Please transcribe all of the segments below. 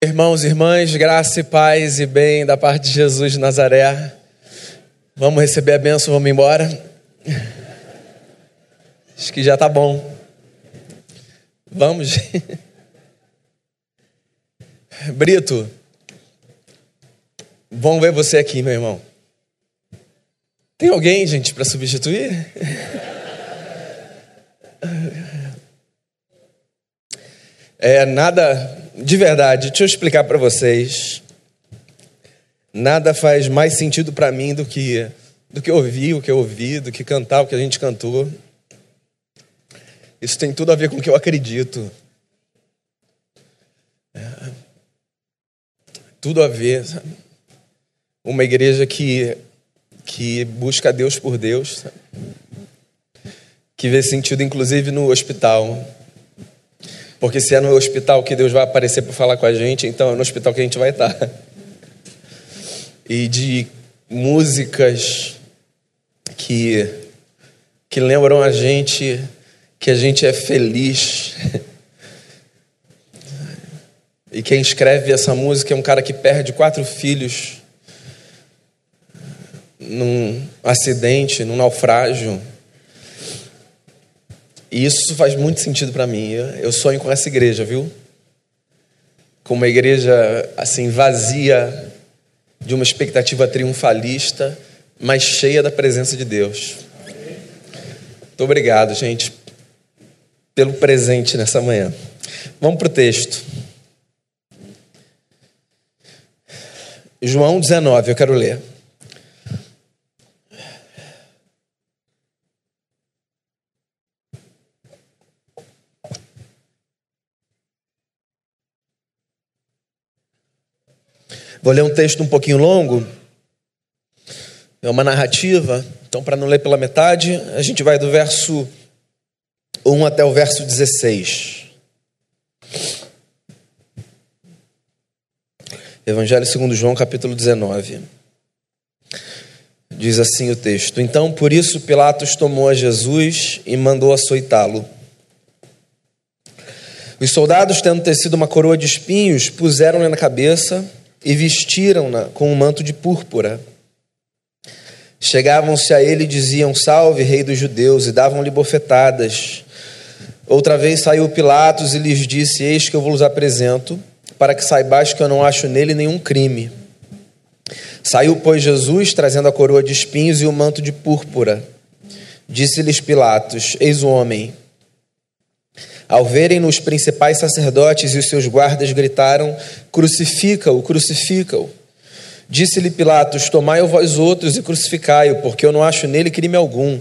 Irmãos e irmãs, graça e paz e bem da parte de Jesus de Nazaré. Vamos receber a bênção, vamos embora. Acho que já tá bom. Vamos. Brito, bom ver você aqui, meu irmão. Tem alguém, gente, para substituir? É nada de verdade, deixa eu explicar para vocês. Nada faz mais sentido para mim do que do que ouvir o que eu ouvi, do que cantar o que a gente cantou. Isso tem tudo a ver com o que eu acredito. É, tudo a ver. Sabe? Uma igreja que, que busca Deus por Deus, sabe? que vê sentido inclusive no hospital. Porque se é no hospital que Deus vai aparecer para falar com a gente, então é no hospital que a gente vai estar. E de músicas que, que lembram a gente que a gente é feliz. E quem escreve essa música é um cara que perde quatro filhos num acidente, num naufrágio. E isso faz muito sentido para mim. Eu sonho com essa igreja, viu? Com uma igreja assim vazia de uma expectativa triunfalista, mas cheia da presença de Deus. Muito obrigado, gente, pelo presente nessa manhã. Vamos para o texto. João 19, eu quero ler. Vou ler um texto um pouquinho longo, é uma narrativa, então, para não ler pela metade, a gente vai do verso 1 até o verso 16. Evangelho segundo João, capítulo 19. Diz assim o texto: Então, por isso, Pilatos tomou a Jesus e mandou açoitá-lo. Os soldados, tendo tecido uma coroa de espinhos, puseram-lhe na cabeça e vestiram-na com um manto de púrpura. Chegavam-se a ele e diziam: Salve, Rei dos Judeus, e davam-lhe bofetadas. Outra vez saiu Pilatos e lhes disse: Eis que eu vos apresento, para que saibais que eu não acho nele nenhum crime. Saiu, pois, Jesus, trazendo a coroa de espinhos e o manto de púrpura. Disse-lhes Pilatos: Eis o homem. Ao verem-no, os principais sacerdotes e os seus guardas gritaram: Crucifica-o, crucifica-o. Disse-lhe Pilatos: Tomai-o vós outros e crucificai-o, porque eu não acho nele crime algum.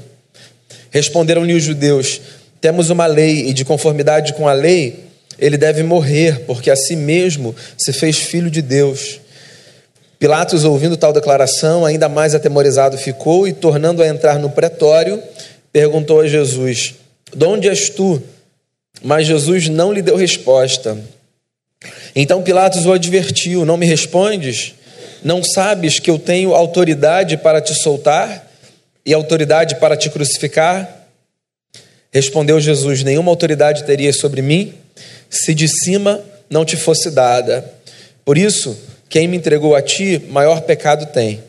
Responderam-lhe os judeus: Temos uma lei, e de conformidade com a lei, ele deve morrer, porque a si mesmo se fez filho de Deus. Pilatos, ouvindo tal declaração, ainda mais atemorizado ficou e, tornando a entrar no pretório, perguntou a Jesus: De onde és tu? Mas Jesus não lhe deu resposta. Então Pilatos o advertiu: Não me respondes? Não sabes que eu tenho autoridade para te soltar e autoridade para te crucificar? Respondeu Jesus: Nenhuma autoridade terias sobre mim se de cima não te fosse dada. Por isso, quem me entregou a ti, maior pecado tem.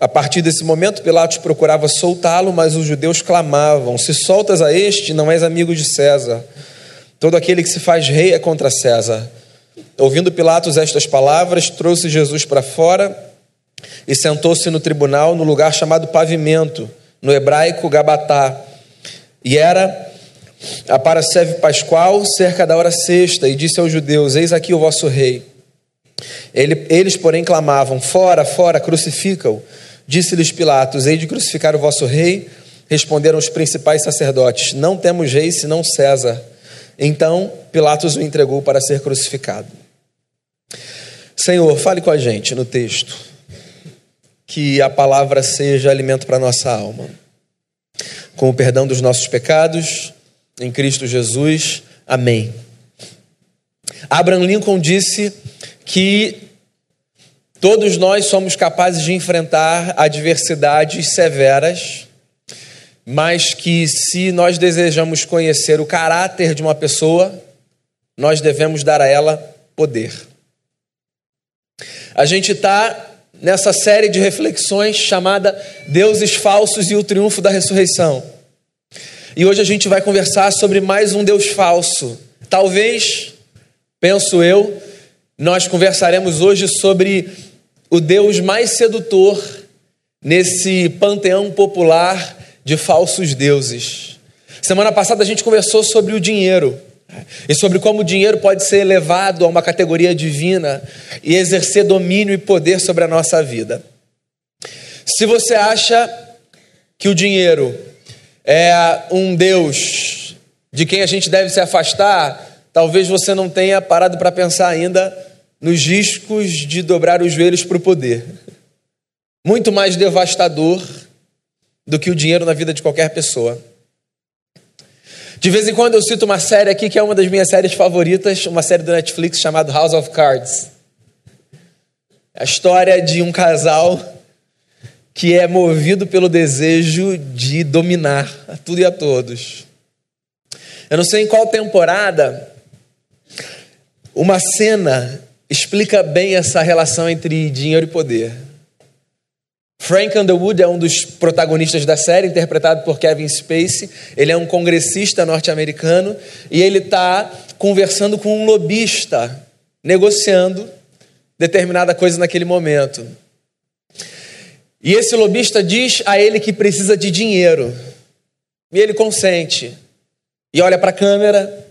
A partir desse momento, Pilatos procurava soltá-lo, mas os judeus clamavam: Se soltas a este, não és amigo de César. Todo aquele que se faz rei é contra César. Ouvindo Pilatos estas palavras, trouxe Jesus para fora e sentou-se no tribunal, no lugar chamado Pavimento, no hebraico Gabatá. E era a Paraseve Pascual, cerca da hora sexta, e disse aos judeus: Eis aqui o vosso rei. Ele, eles, porém, clamavam: Fora, fora, crucifica-o. Disse-lhes Pilatos: Hei de crucificar o vosso rei? Responderam os principais sacerdotes: Não temos rei senão César. Então Pilatos o entregou para ser crucificado. Senhor, fale com a gente no texto, que a palavra seja alimento para nossa alma. Com o perdão dos nossos pecados, em Cristo Jesus. Amém. Abraham Lincoln disse que todos nós somos capazes de enfrentar adversidades severas mas que se nós desejamos conhecer o caráter de uma pessoa, nós devemos dar a ela poder. A gente está nessa série de reflexões chamada Deuses Falsos e o Triunfo da Ressurreição. E hoje a gente vai conversar sobre mais um Deus falso. Talvez, penso eu, nós conversaremos hoje sobre o Deus mais sedutor nesse panteão popular de falsos deuses. Semana passada a gente conversou sobre o dinheiro e sobre como o dinheiro pode ser elevado a uma categoria divina e exercer domínio e poder sobre a nossa vida. Se você acha que o dinheiro é um Deus de quem a gente deve se afastar, talvez você não tenha parado para pensar ainda nos riscos de dobrar os joelhos para o poder. Muito mais devastador do que o dinheiro na vida de qualquer pessoa. De vez em quando eu cito uma série aqui que é uma das minhas séries favoritas, uma série do Netflix chamada House of Cards. A história de um casal que é movido pelo desejo de dominar a tudo e a todos. Eu não sei em qual temporada uma cena explica bem essa relação entre dinheiro e poder. Frank Underwood é um dos protagonistas da série, interpretado por Kevin Spacey. Ele é um congressista norte-americano e ele está conversando com um lobista, negociando determinada coisa naquele momento. E esse lobista diz a ele que precisa de dinheiro. E ele consente. E olha para a câmera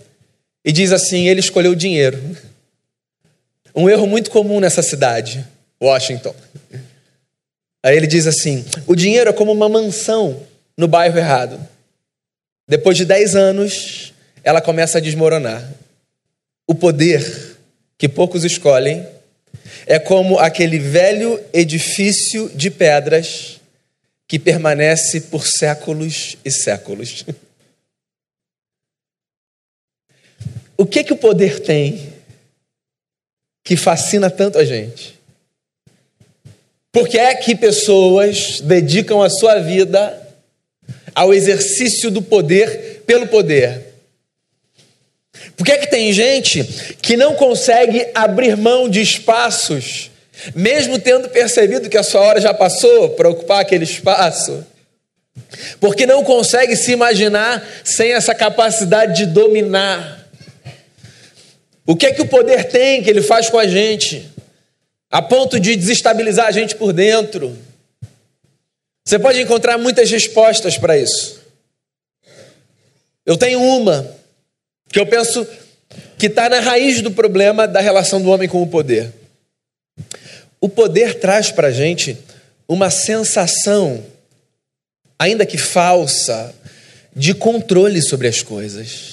e diz assim: ele escolheu o dinheiro. Um erro muito comum nessa cidade, Washington. Aí ele diz assim: o dinheiro é como uma mansão no bairro errado. Depois de 10 anos, ela começa a desmoronar. O poder, que poucos escolhem, é como aquele velho edifício de pedras que permanece por séculos e séculos. O que que o poder tem que fascina tanto a gente? Por que é que pessoas dedicam a sua vida ao exercício do poder pelo poder? Por que é que tem gente que não consegue abrir mão de espaços, mesmo tendo percebido que a sua hora já passou para ocupar aquele espaço? Porque não consegue se imaginar sem essa capacidade de dominar. O que é que o poder tem que ele faz com a gente? a ponto de desestabilizar a gente por dentro. Você pode encontrar muitas respostas para isso. Eu tenho uma que eu penso que está na raiz do problema da relação do homem com o poder. O poder traz para a gente uma sensação, ainda que falsa, de controle sobre as coisas.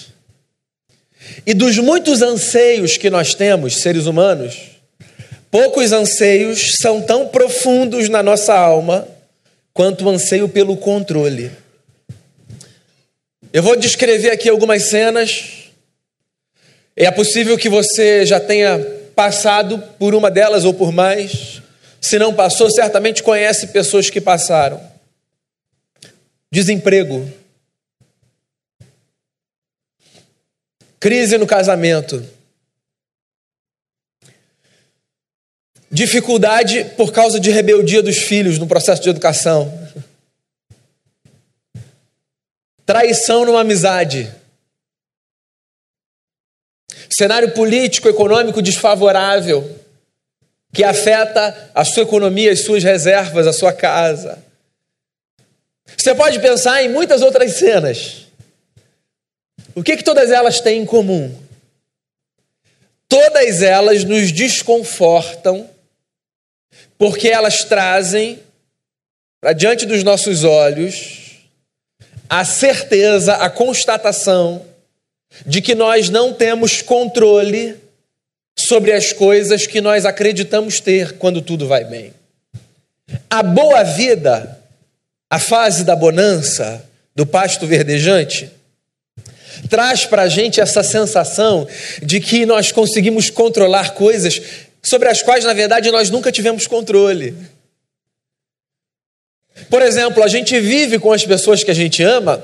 E dos muitos anseios que nós temos, seres humanos, Poucos anseios são tão profundos na nossa alma quanto o anseio pelo controle. Eu vou descrever aqui algumas cenas. É possível que você já tenha passado por uma delas ou por mais. Se não passou, certamente conhece pessoas que passaram. Desemprego. Crise no casamento Dificuldade por causa de rebeldia dos filhos no processo de educação. Traição numa amizade. Cenário político, econômico desfavorável que afeta a sua economia, as suas reservas, a sua casa. Você pode pensar em muitas outras cenas. O que, que todas elas têm em comum? Todas elas nos desconfortam porque elas trazem para diante dos nossos olhos a certeza, a constatação de que nós não temos controle sobre as coisas que nós acreditamos ter quando tudo vai bem. A boa vida, a fase da bonança, do pasto verdejante, traz para a gente essa sensação de que nós conseguimos controlar coisas sobre as quais, na verdade, nós nunca tivemos controle. Por exemplo, a gente vive com as pessoas que a gente ama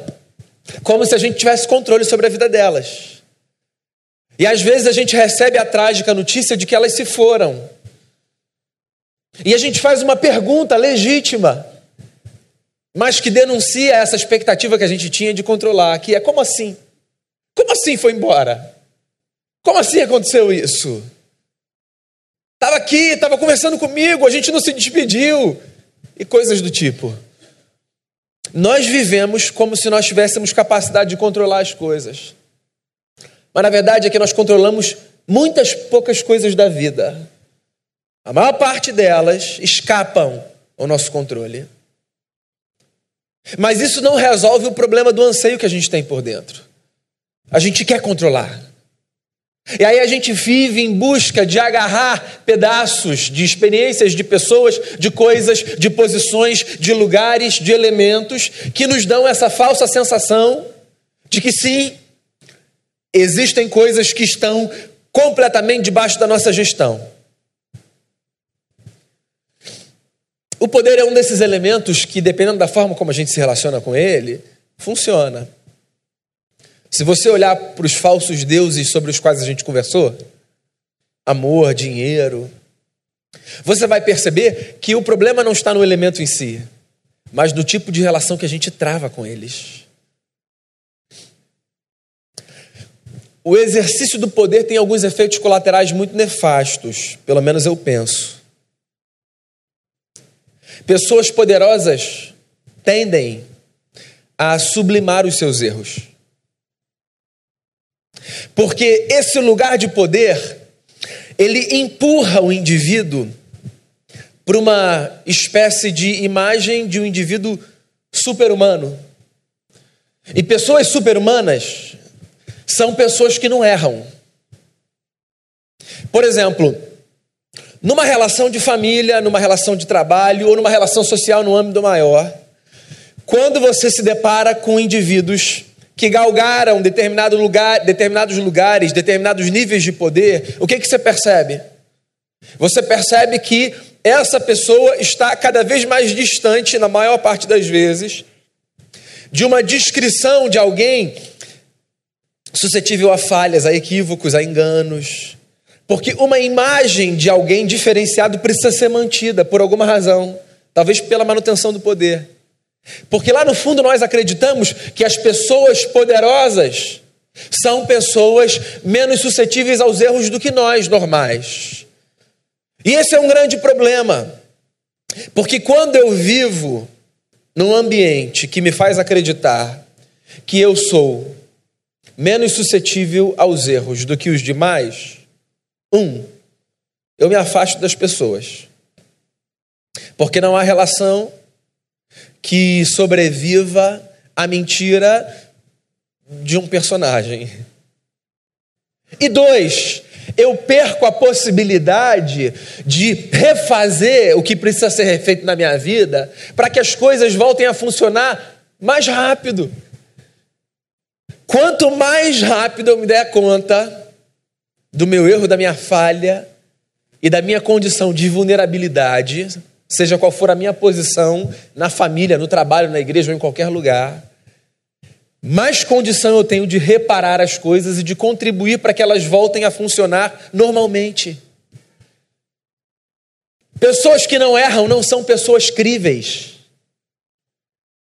como se a gente tivesse controle sobre a vida delas. E às vezes a gente recebe a trágica notícia de que elas se foram. E a gente faz uma pergunta legítima, mas que denuncia essa expectativa que a gente tinha de controlar, que é como assim? Como assim foi embora? Como assim aconteceu isso? Estava aqui, estava conversando comigo, a gente não se despediu. E coisas do tipo. Nós vivemos como se nós tivéssemos capacidade de controlar as coisas. Mas na verdade é que nós controlamos muitas poucas coisas da vida. A maior parte delas escapam ao nosso controle. Mas isso não resolve o problema do anseio que a gente tem por dentro. A gente quer controlar. E aí a gente vive em busca de agarrar pedaços de experiências, de pessoas, de coisas, de posições, de lugares, de elementos que nos dão essa falsa sensação de que sim, existem coisas que estão completamente debaixo da nossa gestão. O poder é um desses elementos que, dependendo da forma como a gente se relaciona com ele, funciona. Se você olhar para os falsos deuses sobre os quais a gente conversou, amor, dinheiro, você vai perceber que o problema não está no elemento em si, mas no tipo de relação que a gente trava com eles. O exercício do poder tem alguns efeitos colaterais muito nefastos, pelo menos eu penso. Pessoas poderosas tendem a sublimar os seus erros. Porque esse lugar de poder, ele empurra o indivíduo para uma espécie de imagem de um indivíduo super-humano. E pessoas super-humanas são pessoas que não erram. Por exemplo, numa relação de família, numa relação de trabalho ou numa relação social no âmbito maior, quando você se depara com indivíduos que galgaram determinado lugar, determinados lugares, determinados níveis de poder, o que, que você percebe? Você percebe que essa pessoa está cada vez mais distante, na maior parte das vezes, de uma descrição de alguém suscetível a falhas, a equívocos, a enganos. Porque uma imagem de alguém diferenciado precisa ser mantida por alguma razão, talvez pela manutenção do poder. Porque lá no fundo nós acreditamos que as pessoas poderosas são pessoas menos suscetíveis aos erros do que nós normais. E esse é um grande problema. Porque quando eu vivo num ambiente que me faz acreditar que eu sou menos suscetível aos erros do que os demais, um, eu me afasto das pessoas. Porque não há relação que sobreviva a mentira de um personagem. E dois, eu perco a possibilidade de refazer o que precisa ser refeito na minha vida para que as coisas voltem a funcionar mais rápido. Quanto mais rápido eu me der conta do meu erro, da minha falha e da minha condição de vulnerabilidade, seja qual for a minha posição na família, no trabalho, na igreja ou em qualquer lugar, mais condição eu tenho de reparar as coisas e de contribuir para que elas voltem a funcionar normalmente. Pessoas que não erram não são pessoas críveis.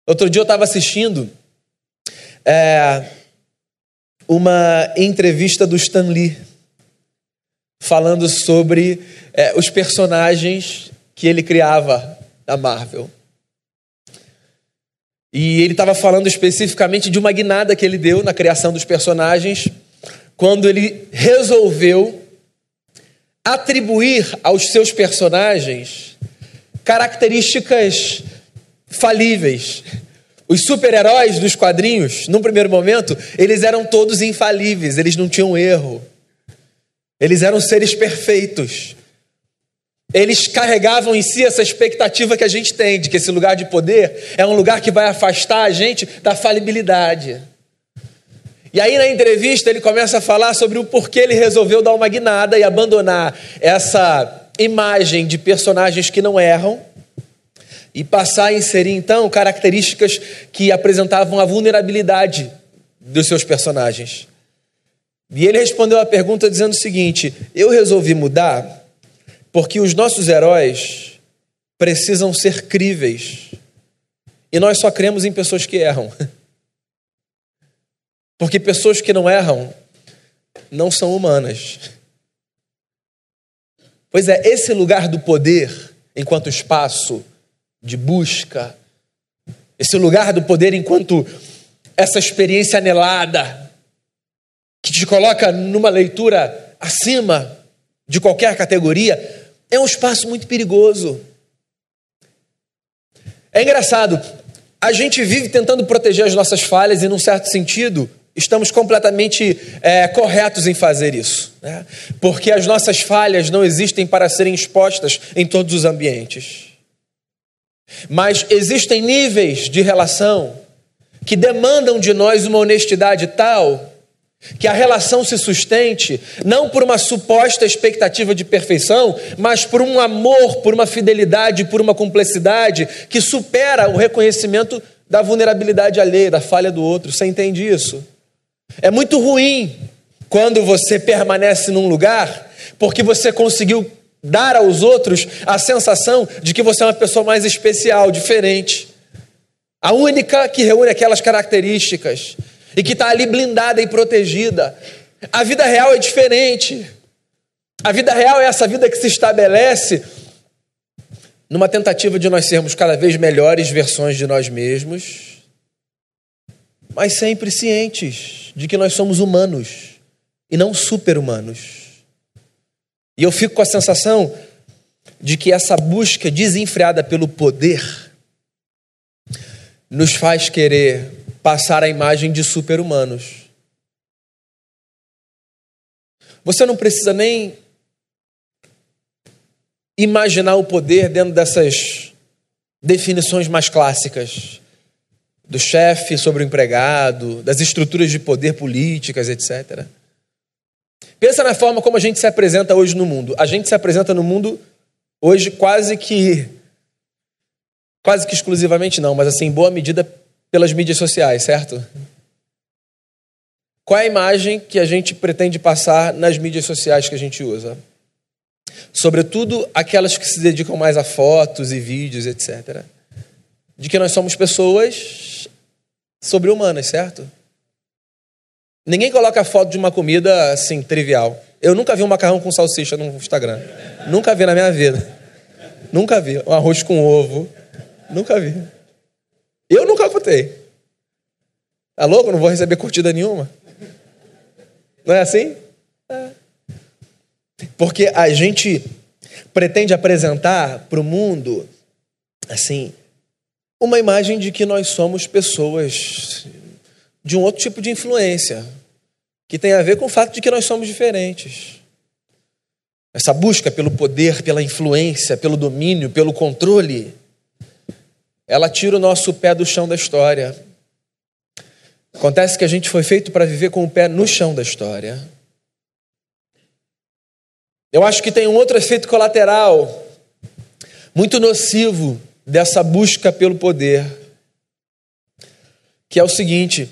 Outro dia eu estava assistindo é, uma entrevista do Stan Lee falando sobre é, os personagens que ele criava da Marvel. E ele estava falando especificamente de uma guinada que ele deu na criação dos personagens, quando ele resolveu atribuir aos seus personagens características falíveis. Os super-heróis dos quadrinhos, num primeiro momento, eles eram todos infalíveis, eles não tinham erro. Eles eram seres perfeitos eles carregavam em si essa expectativa que a gente tem de que esse lugar de poder é um lugar que vai afastar a gente da falibilidade. E aí na entrevista ele começa a falar sobre o porquê ele resolveu dar uma guinada e abandonar essa imagem de personagens que não erram e passar a inserir então características que apresentavam a vulnerabilidade dos seus personagens. E ele respondeu a pergunta dizendo o seguinte: Eu resolvi mudar Porque os nossos heróis precisam ser críveis. E nós só cremos em pessoas que erram. Porque pessoas que não erram não são humanas. Pois é, esse lugar do poder, enquanto espaço de busca, esse lugar do poder enquanto essa experiência anelada, que te coloca numa leitura acima de qualquer categoria, é um espaço muito perigoso. É engraçado, a gente vive tentando proteger as nossas falhas e, num certo sentido, estamos completamente é, corretos em fazer isso, né? porque as nossas falhas não existem para serem expostas em todos os ambientes. Mas existem níveis de relação que demandam de nós uma honestidade tal que a relação se sustente não por uma suposta expectativa de perfeição, mas por um amor, por uma fidelidade, por uma complexidade que supera o reconhecimento da vulnerabilidade alheia, da falha do outro. Você entende isso? É muito ruim quando você permanece num lugar porque você conseguiu dar aos outros a sensação de que você é uma pessoa mais especial, diferente. A única que reúne aquelas características e que está ali blindada e protegida. A vida real é diferente. A vida real é essa vida que se estabelece numa tentativa de nós sermos cada vez melhores versões de nós mesmos, mas sempre cientes de que nós somos humanos e não super-humanos. E eu fico com a sensação de que essa busca desenfreada pelo poder nos faz querer passar a imagem de super-humanos. Você não precisa nem imaginar o poder dentro dessas definições mais clássicas do chefe sobre o empregado, das estruturas de poder políticas, etc. Pensa na forma como a gente se apresenta hoje no mundo. A gente se apresenta no mundo hoje quase que quase que exclusivamente não, mas assim, em boa medida pelas mídias sociais, certo? Qual é a imagem que a gente pretende passar nas mídias sociais que a gente usa? Sobretudo aquelas que se dedicam mais a fotos e vídeos, etc. De que nós somos pessoas sobre-humanas, certo? Ninguém coloca foto de uma comida assim, trivial. Eu nunca vi um macarrão com salsicha no Instagram. Nunca vi na minha vida. Nunca vi. Um arroz com ovo. Nunca vi. Eu nunca votei. Tá louco? Não vou receber curtida nenhuma. Não é assim? É. Porque a gente pretende apresentar para o mundo, assim, uma imagem de que nós somos pessoas de um outro tipo de influência, que tem a ver com o fato de que nós somos diferentes. Essa busca pelo poder, pela influência, pelo domínio, pelo controle, ela tira o nosso pé do chão da história. Acontece que a gente foi feito para viver com o pé no chão da história. Eu acho que tem um outro efeito colateral muito nocivo dessa busca pelo poder, que é o seguinte: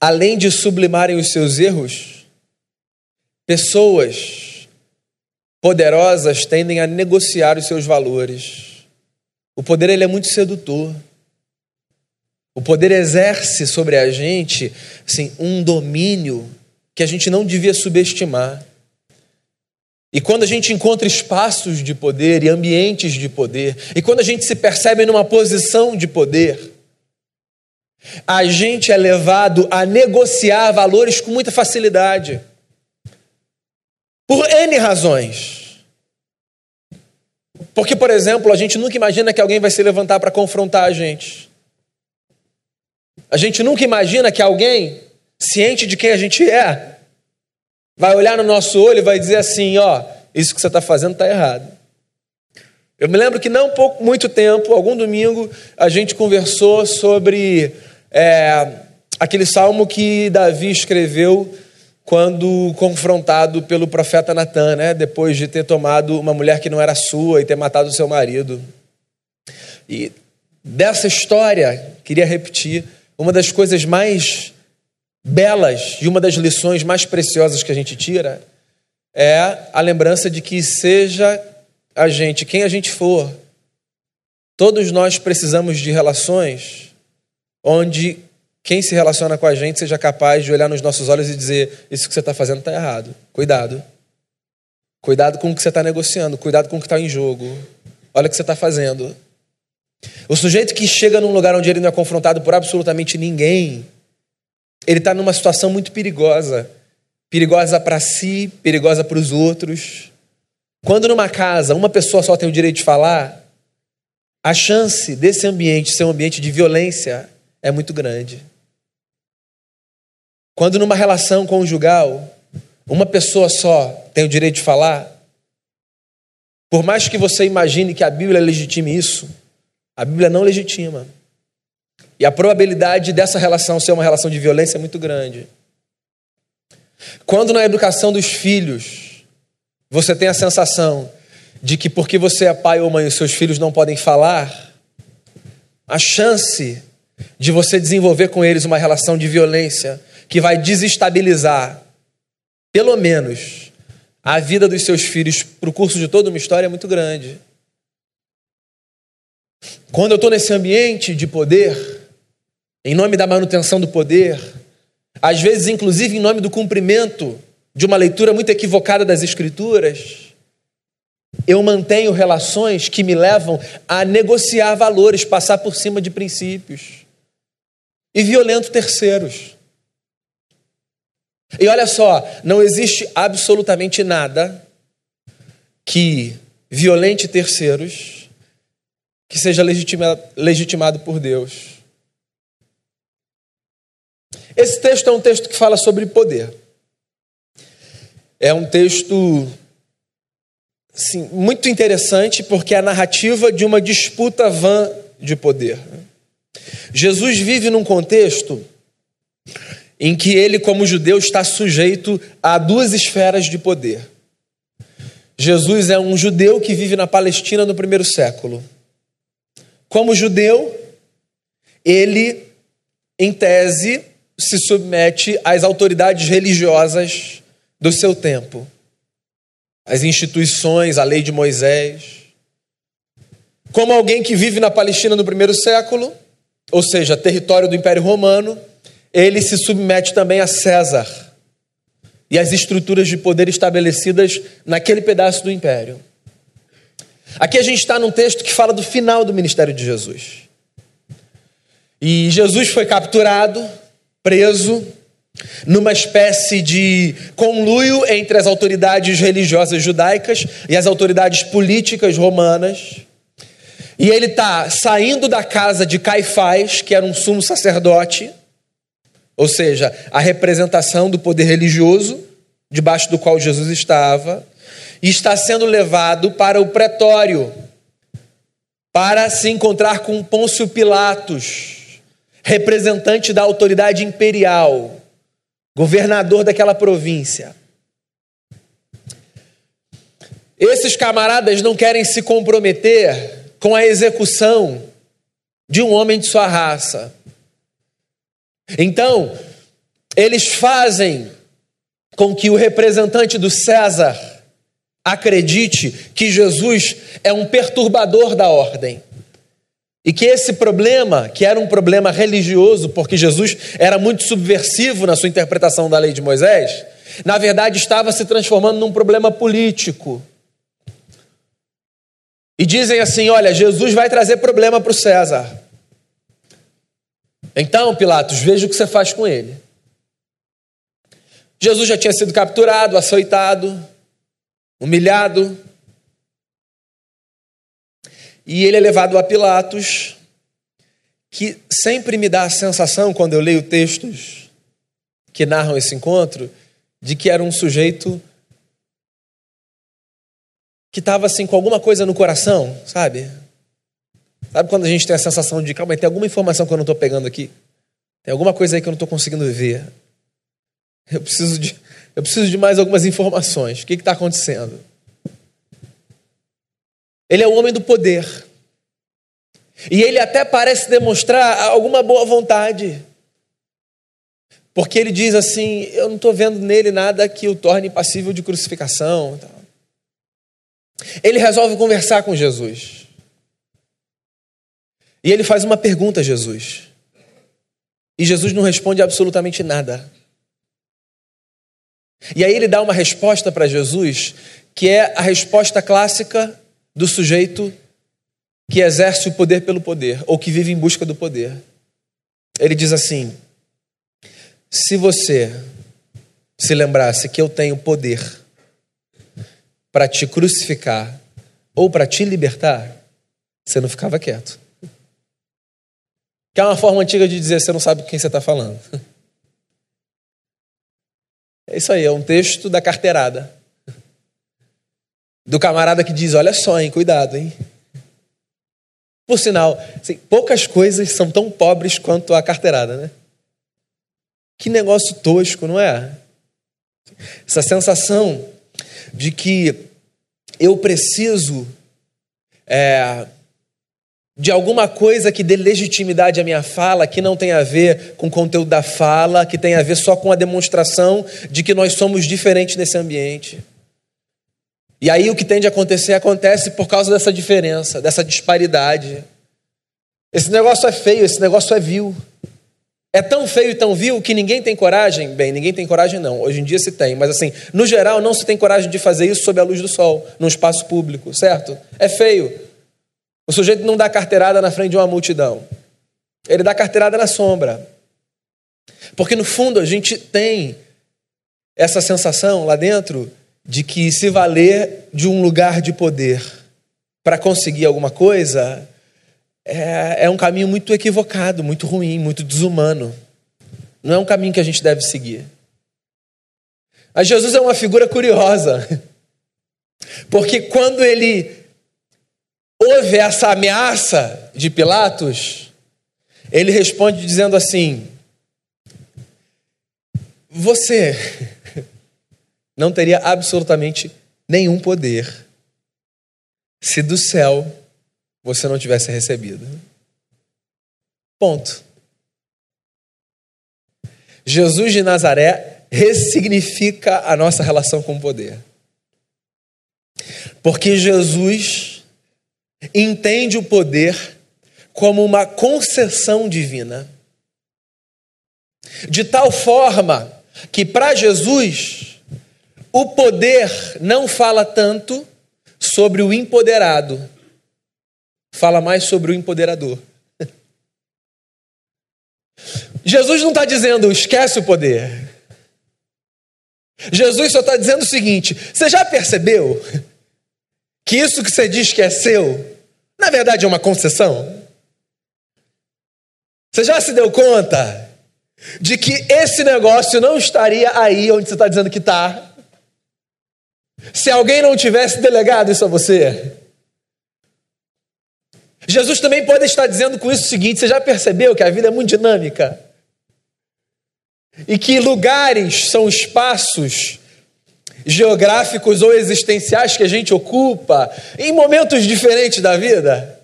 além de sublimarem os seus erros, pessoas poderosas tendem a negociar os seus valores. O poder ele é muito sedutor. O poder exerce sobre a gente assim, um domínio que a gente não devia subestimar. E quando a gente encontra espaços de poder e ambientes de poder, e quando a gente se percebe numa posição de poder, a gente é levado a negociar valores com muita facilidade. Por N razões. Porque, por exemplo, a gente nunca imagina que alguém vai se levantar para confrontar a gente. A gente nunca imagina que alguém, ciente de quem a gente é, vai olhar no nosso olho e vai dizer assim: ó, isso que você está fazendo está errado. Eu me lembro que não pouco, muito tempo, algum domingo, a gente conversou sobre é, aquele salmo que Davi escreveu quando confrontado pelo profeta Natan, né? depois de ter tomado uma mulher que não era sua e ter matado seu marido. E dessa história, queria repetir, uma das coisas mais belas e uma das lições mais preciosas que a gente tira é a lembrança de que, seja a gente quem a gente for, todos nós precisamos de relações onde quem se relaciona com a gente seja capaz de olhar nos nossos olhos e dizer: Isso que você está fazendo está errado. Cuidado. Cuidado com o que você está negociando. Cuidado com o que está em jogo. Olha o que você está fazendo. O sujeito que chega num lugar onde ele não é confrontado por absolutamente ninguém, ele está numa situação muito perigosa. Perigosa para si, perigosa para os outros. Quando numa casa uma pessoa só tem o direito de falar, a chance desse ambiente ser um ambiente de violência é muito grande. Quando numa relação conjugal, uma pessoa só tem o direito de falar, por mais que você imagine que a Bíblia legitime isso, a Bíblia não legitima. E a probabilidade dessa relação ser uma relação de violência é muito grande. Quando na educação dos filhos você tem a sensação de que porque você é pai ou mãe os seus filhos não podem falar, a chance de você desenvolver com eles uma relação de violência que vai desestabilizar, pelo menos, a vida dos seus filhos para o curso de toda uma história é muito grande. Quando eu estou nesse ambiente de poder, em nome da manutenção do poder, às vezes, inclusive, em nome do cumprimento de uma leitura muito equivocada das Escrituras, eu mantenho relações que me levam a negociar valores, passar por cima de princípios e violento terceiros. E olha só, não existe absolutamente nada que violente terceiros que seja legitima, legitimado por Deus. Esse texto é um texto que fala sobre poder. É um texto assim, muito interessante porque é a narrativa de uma disputa vã de poder. Jesus vive num contexto em que ele, como judeu, está sujeito a duas esferas de poder. Jesus é um judeu que vive na Palestina no primeiro século. Como judeu, ele, em tese, se submete às autoridades religiosas do seu tempo, às instituições, à lei de Moisés. Como alguém que vive na Palestina no primeiro século, ou seja, território do Império Romano, ele se submete também a César e às estruturas de poder estabelecidas naquele pedaço do império. Aqui a gente está num texto que fala do final do ministério de Jesus. E Jesus foi capturado, preso, numa espécie de conluio entre as autoridades religiosas judaicas e as autoridades políticas romanas. E ele está saindo da casa de Caifás, que era um sumo sacerdote, ou seja, a representação do poder religioso debaixo do qual Jesus estava e está sendo levado para o pretório para se encontrar com Pôncio Pilatos, representante da autoridade imperial, governador daquela província. Esses camaradas não querem se comprometer com a execução de um homem de sua raça. Então, eles fazem com que o representante do César acredite que Jesus é um perturbador da ordem. E que esse problema, que era um problema religioso, porque Jesus era muito subversivo na sua interpretação da lei de Moisés, na verdade estava se transformando num problema político. E dizem assim: olha, Jesus vai trazer problema para o César. Então, Pilatos, veja o que você faz com ele. Jesus já tinha sido capturado, açoitado, humilhado. E ele é levado a Pilatos, que sempre me dá a sensação, quando eu leio textos que narram esse encontro, de que era um sujeito que estava assim com alguma coisa no coração, sabe? Sabe quando a gente tem a sensação de, calma, tem alguma informação que eu não estou pegando aqui? Tem alguma coisa aí que eu não estou conseguindo ver? Eu preciso de, eu preciso de mais algumas informações. O que está acontecendo? Ele é o homem do poder. E ele até parece demonstrar alguma boa vontade. Porque ele diz assim: Eu não estou vendo nele nada que o torne passível de crucificação. Ele resolve conversar com Jesus. E ele faz uma pergunta a Jesus. E Jesus não responde absolutamente nada. E aí ele dá uma resposta para Jesus, que é a resposta clássica do sujeito que exerce o poder pelo poder, ou que vive em busca do poder. Ele diz assim: se você se lembrasse que eu tenho poder para te crucificar ou para te libertar, você não ficava quieto. Que é uma forma antiga de dizer você não sabe com quem você está falando. É isso aí, é um texto da carteirada. Do camarada que diz: Olha só, hein, cuidado, hein. Por sinal, assim, poucas coisas são tão pobres quanto a carteirada, né? Que negócio tosco, não é? Essa sensação de que eu preciso é, de alguma coisa que dê legitimidade à minha fala, que não tem a ver com o conteúdo da fala, que tem a ver só com a demonstração de que nós somos diferentes nesse ambiente. E aí o que tende a acontecer acontece por causa dessa diferença, dessa disparidade. Esse negócio é feio, esse negócio é vil. É tão feio e tão vil que ninguém tem coragem. Bem, ninguém tem coragem, não. Hoje em dia se tem, mas assim, no geral, não se tem coragem de fazer isso sob a luz do sol, num espaço público, certo? É feio. O sujeito não dá carteirada na frente de uma multidão. Ele dá carteirada na sombra. Porque no fundo a gente tem essa sensação lá dentro de que se valer de um lugar de poder para conseguir alguma coisa é, é um caminho muito equivocado, muito ruim, muito desumano. Não é um caminho que a gente deve seguir. Mas Jesus é uma figura curiosa. Porque quando ele ouve essa ameaça de Pilatos, ele responde dizendo assim: Você não teria absolutamente nenhum poder se do céu você não tivesse recebido. Ponto. Jesus de Nazaré ressignifica a nossa relação com o poder. Porque Jesus entende o poder como uma concessão divina. De tal forma que para Jesus o poder não fala tanto sobre o empoderado, fala mais sobre o empoderador. Jesus não está dizendo esquece o poder. Jesus só está dizendo o seguinte: você já percebeu que isso que você diz que é seu, na verdade é uma concessão. Você já se deu conta de que esse negócio não estaria aí onde você está dizendo que está? Se alguém não tivesse delegado isso a você? Jesus também pode estar dizendo com isso o seguinte: você já percebeu que a vida é muito dinâmica? E que lugares são espaços geográficos ou existenciais que a gente ocupa em momentos diferentes da vida,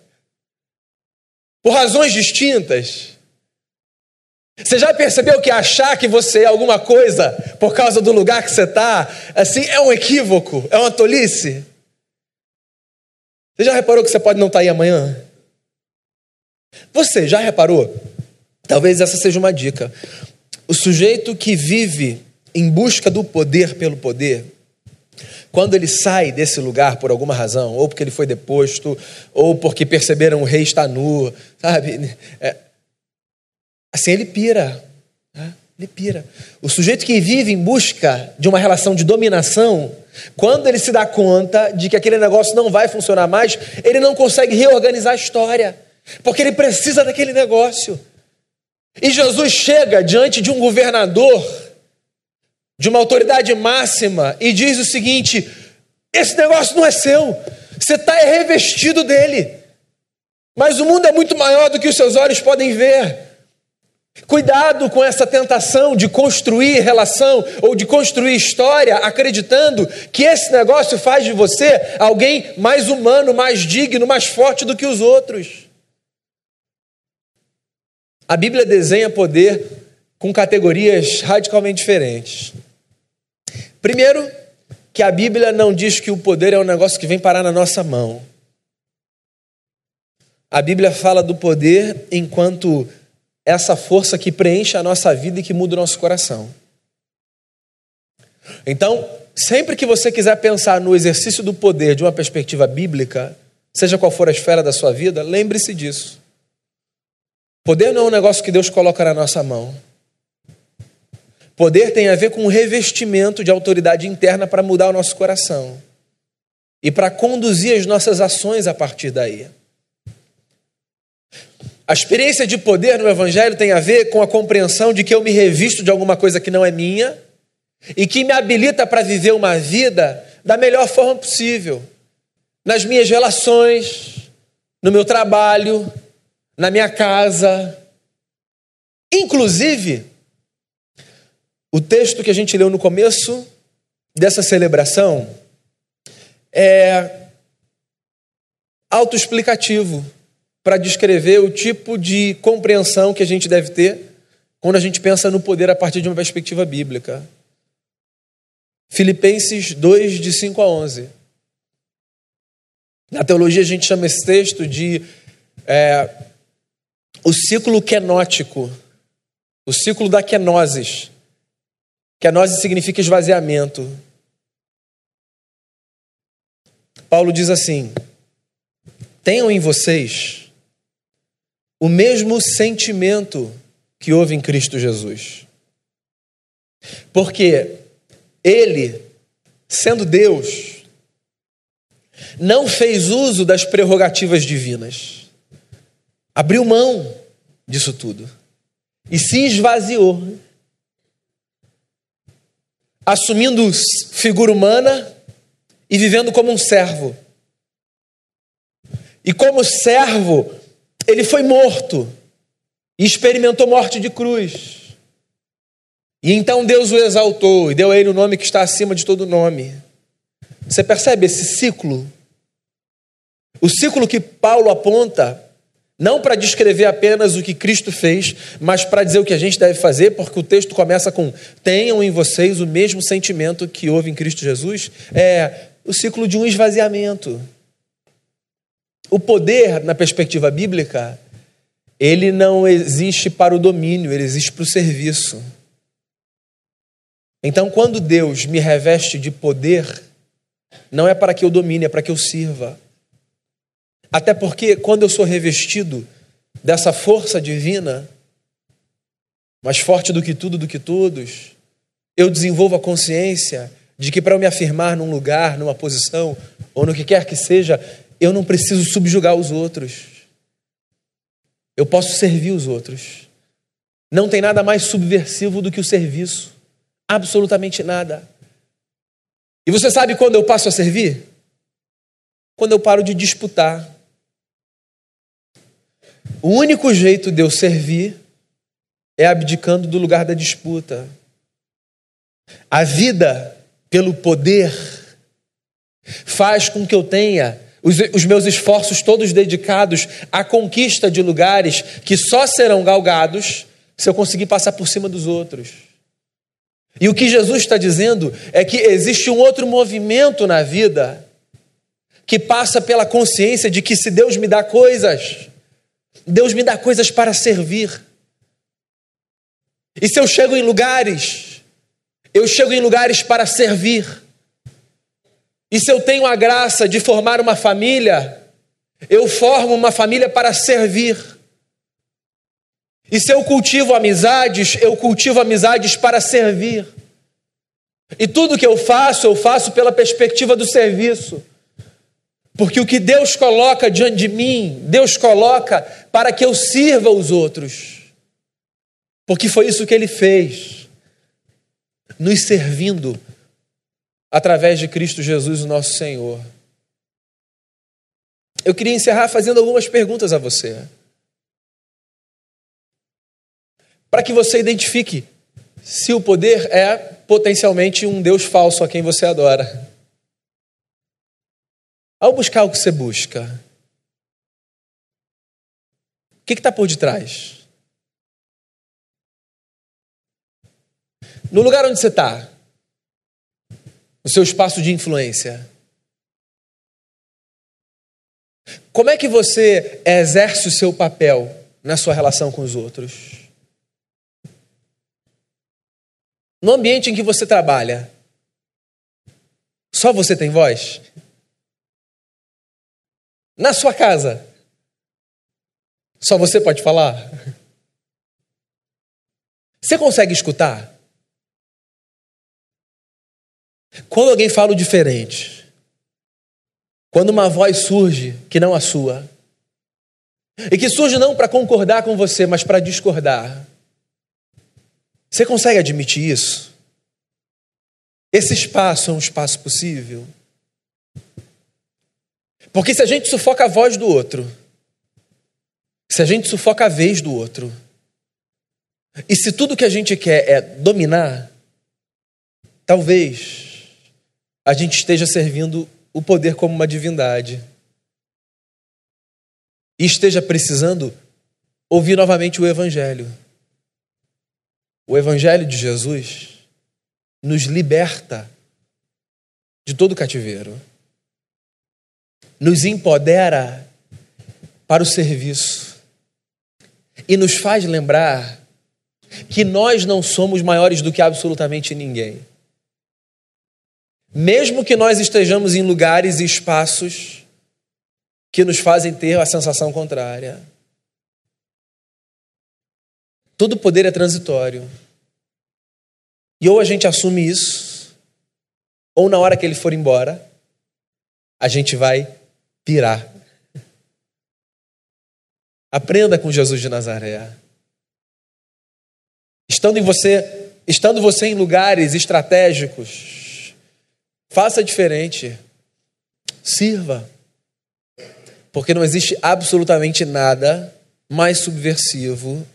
por razões distintas. Você já percebeu que achar que você é alguma coisa por causa do lugar que você está, assim, é um equívoco, é uma tolice? Você já reparou que você pode não estar tá aí amanhã? Você já reparou? Talvez essa seja uma dica. O sujeito que vive em busca do poder pelo poder, quando ele sai desse lugar por alguma razão, ou porque ele foi deposto, ou porque perceberam o rei está nu, sabe? É, assim, ele pira. Né? Ele pira. O sujeito que vive em busca de uma relação de dominação, quando ele se dá conta de que aquele negócio não vai funcionar mais, ele não consegue reorganizar a história, porque ele precisa daquele negócio. E Jesus chega diante de um governador de uma autoridade máxima e diz o seguinte: esse negócio não é seu, você está revestido dele. Mas o mundo é muito maior do que os seus olhos podem ver. Cuidado com essa tentação de construir relação ou de construir história, acreditando que esse negócio faz de você alguém mais humano, mais digno, mais forte do que os outros. A Bíblia desenha poder com categorias radicalmente diferentes. Primeiro, que a Bíblia não diz que o poder é um negócio que vem parar na nossa mão. A Bíblia fala do poder enquanto essa força que preenche a nossa vida e que muda o nosso coração. Então, sempre que você quiser pensar no exercício do poder de uma perspectiva bíblica, seja qual for a esfera da sua vida, lembre-se disso. Poder não é um negócio que Deus coloca na nossa mão. Poder tem a ver com um revestimento de autoridade interna para mudar o nosso coração e para conduzir as nossas ações a partir daí. A experiência de poder no Evangelho tem a ver com a compreensão de que eu me revisto de alguma coisa que não é minha e que me habilita para viver uma vida da melhor forma possível, nas minhas relações, no meu trabalho, na minha casa. Inclusive, o texto que a gente leu no começo dessa celebração é autoexplicativo para descrever o tipo de compreensão que a gente deve ter quando a gente pensa no poder a partir de uma perspectiva bíblica. Filipenses 2, de 5 a 11. Na teologia a gente chama esse texto de é, o ciclo kenótico, o ciclo da kenosis. Kenose significa esvaziamento. Paulo diz assim: tenham em vocês o mesmo sentimento que houve em Cristo Jesus. Porque ele, sendo Deus, não fez uso das prerrogativas divinas. Abriu mão disso tudo e se esvaziou, assumindo figura humana e vivendo como um servo. E como servo, ele foi morto e experimentou morte de cruz. E então Deus o exaltou e deu a ele o nome que está acima de todo nome. Você percebe esse ciclo? O ciclo que Paulo aponta, não para descrever apenas o que Cristo fez, mas para dizer o que a gente deve fazer, porque o texto começa com: tenham em vocês o mesmo sentimento que houve em Cristo Jesus. É o ciclo de um esvaziamento. O poder, na perspectiva bíblica, ele não existe para o domínio, ele existe para o serviço. Então, quando Deus me reveste de poder, não é para que eu domine, é para que eu sirva. Até porque, quando eu sou revestido dessa força divina, mais forte do que tudo, do que todos, eu desenvolvo a consciência de que para eu me afirmar num lugar, numa posição, ou no que quer que seja, eu não preciso subjugar os outros. Eu posso servir os outros. Não tem nada mais subversivo do que o serviço. Absolutamente nada. E você sabe quando eu passo a servir? Quando eu paro de disputar. O único jeito de eu servir é abdicando do lugar da disputa. A vida pelo poder faz com que eu tenha os, os meus esforços todos dedicados à conquista de lugares que só serão galgados se eu conseguir passar por cima dos outros. E o que Jesus está dizendo é que existe um outro movimento na vida que passa pela consciência de que se Deus me dá coisas, Deus me dá coisas para servir. E se eu chego em lugares, eu chego em lugares para servir. E se eu tenho a graça de formar uma família, eu formo uma família para servir. E se eu cultivo amizades, eu cultivo amizades para servir. E tudo que eu faço, eu faço pela perspectiva do serviço. Porque o que Deus coloca diante de mim, Deus coloca para que eu sirva os outros. Porque foi isso que ele fez, nos servindo através de Cristo Jesus, o nosso Senhor. Eu queria encerrar fazendo algumas perguntas a você. Para que você identifique se o poder é potencialmente um Deus falso a quem você adora. Ao buscar o que você busca, que está por detrás? No lugar onde você está, no seu espaço de influência, como é que você exerce o seu papel na sua relação com os outros? No ambiente em que você trabalha, só você tem voz? Na sua casa, só você pode falar? Você consegue escutar? Quando alguém fala o diferente, quando uma voz surge que não a sua, e que surge não para concordar com você, mas para discordar, você consegue admitir isso? Esse espaço é um espaço possível? Porque se a gente sufoca a voz do outro, se a gente sufoca a vez do outro, e se tudo que a gente quer é dominar, talvez a gente esteja servindo o poder como uma divindade. E esteja precisando ouvir novamente o Evangelho. O Evangelho de Jesus nos liberta de todo cativeiro, nos empodera para o serviço e nos faz lembrar que nós não somos maiores do que absolutamente ninguém. Mesmo que nós estejamos em lugares e espaços que nos fazem ter a sensação contrária. Todo poder é transitório. E ou a gente assume isso, ou na hora que ele for embora, a gente vai pirar. Aprenda com Jesus de Nazaré. Estando em você, estando você em lugares estratégicos, faça diferente. Sirva. Porque não existe absolutamente nada mais subversivo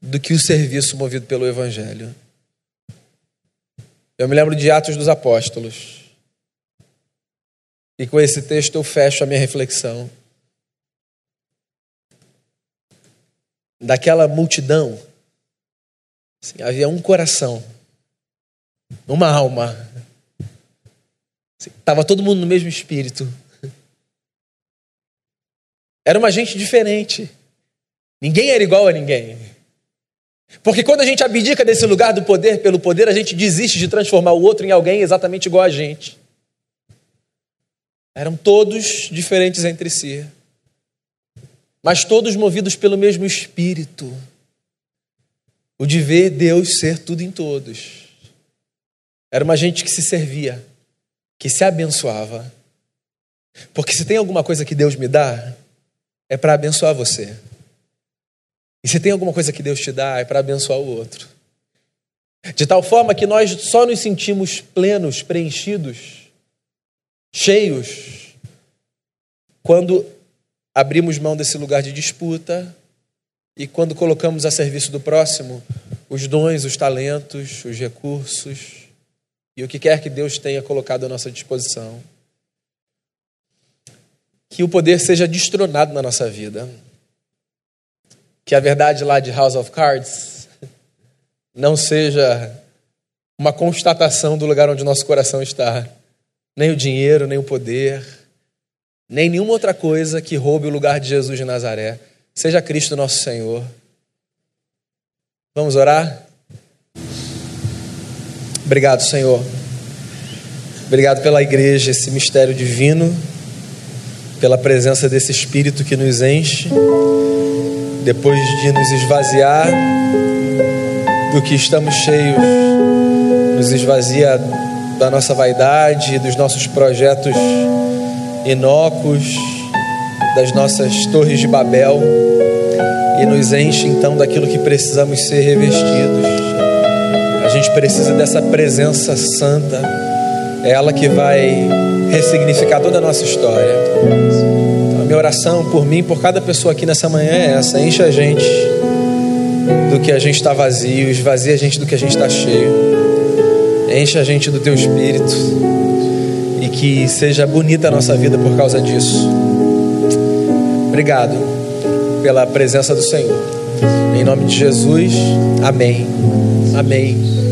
do que o serviço movido pelo evangelho. Eu me lembro de Atos dos Apóstolos. E com esse texto eu fecho a minha reflexão. Daquela multidão, assim, havia um coração, uma alma. Estava assim, todo mundo no mesmo espírito. Era uma gente diferente. Ninguém era igual a ninguém. Porque quando a gente abdica desse lugar do poder pelo poder, a gente desiste de transformar o outro em alguém exatamente igual a gente. Eram todos diferentes entre si, mas todos movidos pelo mesmo espírito o de ver Deus ser tudo em todos. Era uma gente que se servia, que se abençoava. Porque se tem alguma coisa que Deus me dá, é para abençoar você. E se tem alguma coisa que Deus te dá, é para abençoar o outro. De tal forma que nós só nos sentimos plenos, preenchidos, cheios, quando abrimos mão desse lugar de disputa e quando colocamos a serviço do próximo os dons, os talentos, os recursos e o que quer que Deus tenha colocado à nossa disposição. Que o poder seja destronado na nossa vida que a verdade lá de House of Cards não seja uma constatação do lugar onde nosso coração está. Nem o dinheiro, nem o poder, nem nenhuma outra coisa que roube o lugar de Jesus de Nazaré. Seja Cristo nosso Senhor. Vamos orar? Obrigado, Senhor. Obrigado pela igreja, esse mistério divino, pela presença desse Espírito que nos enche depois de nos esvaziar do que estamos cheios, nos esvazia da nossa vaidade, dos nossos projetos inócuos, das nossas torres de Babel e nos enche então daquilo que precisamos ser revestidos. A gente precisa dessa presença santa, é ela que vai ressignificar toda a nossa história. Minha oração por mim, por cada pessoa aqui nessa manhã é essa: enche a gente do que a gente está vazio, esvazia a gente do que a gente está cheio, enche a gente do teu espírito que seja bonita a nossa vida por causa disso. Obrigado pela presença do Senhor. Em nome de Jesus, amém. Amém.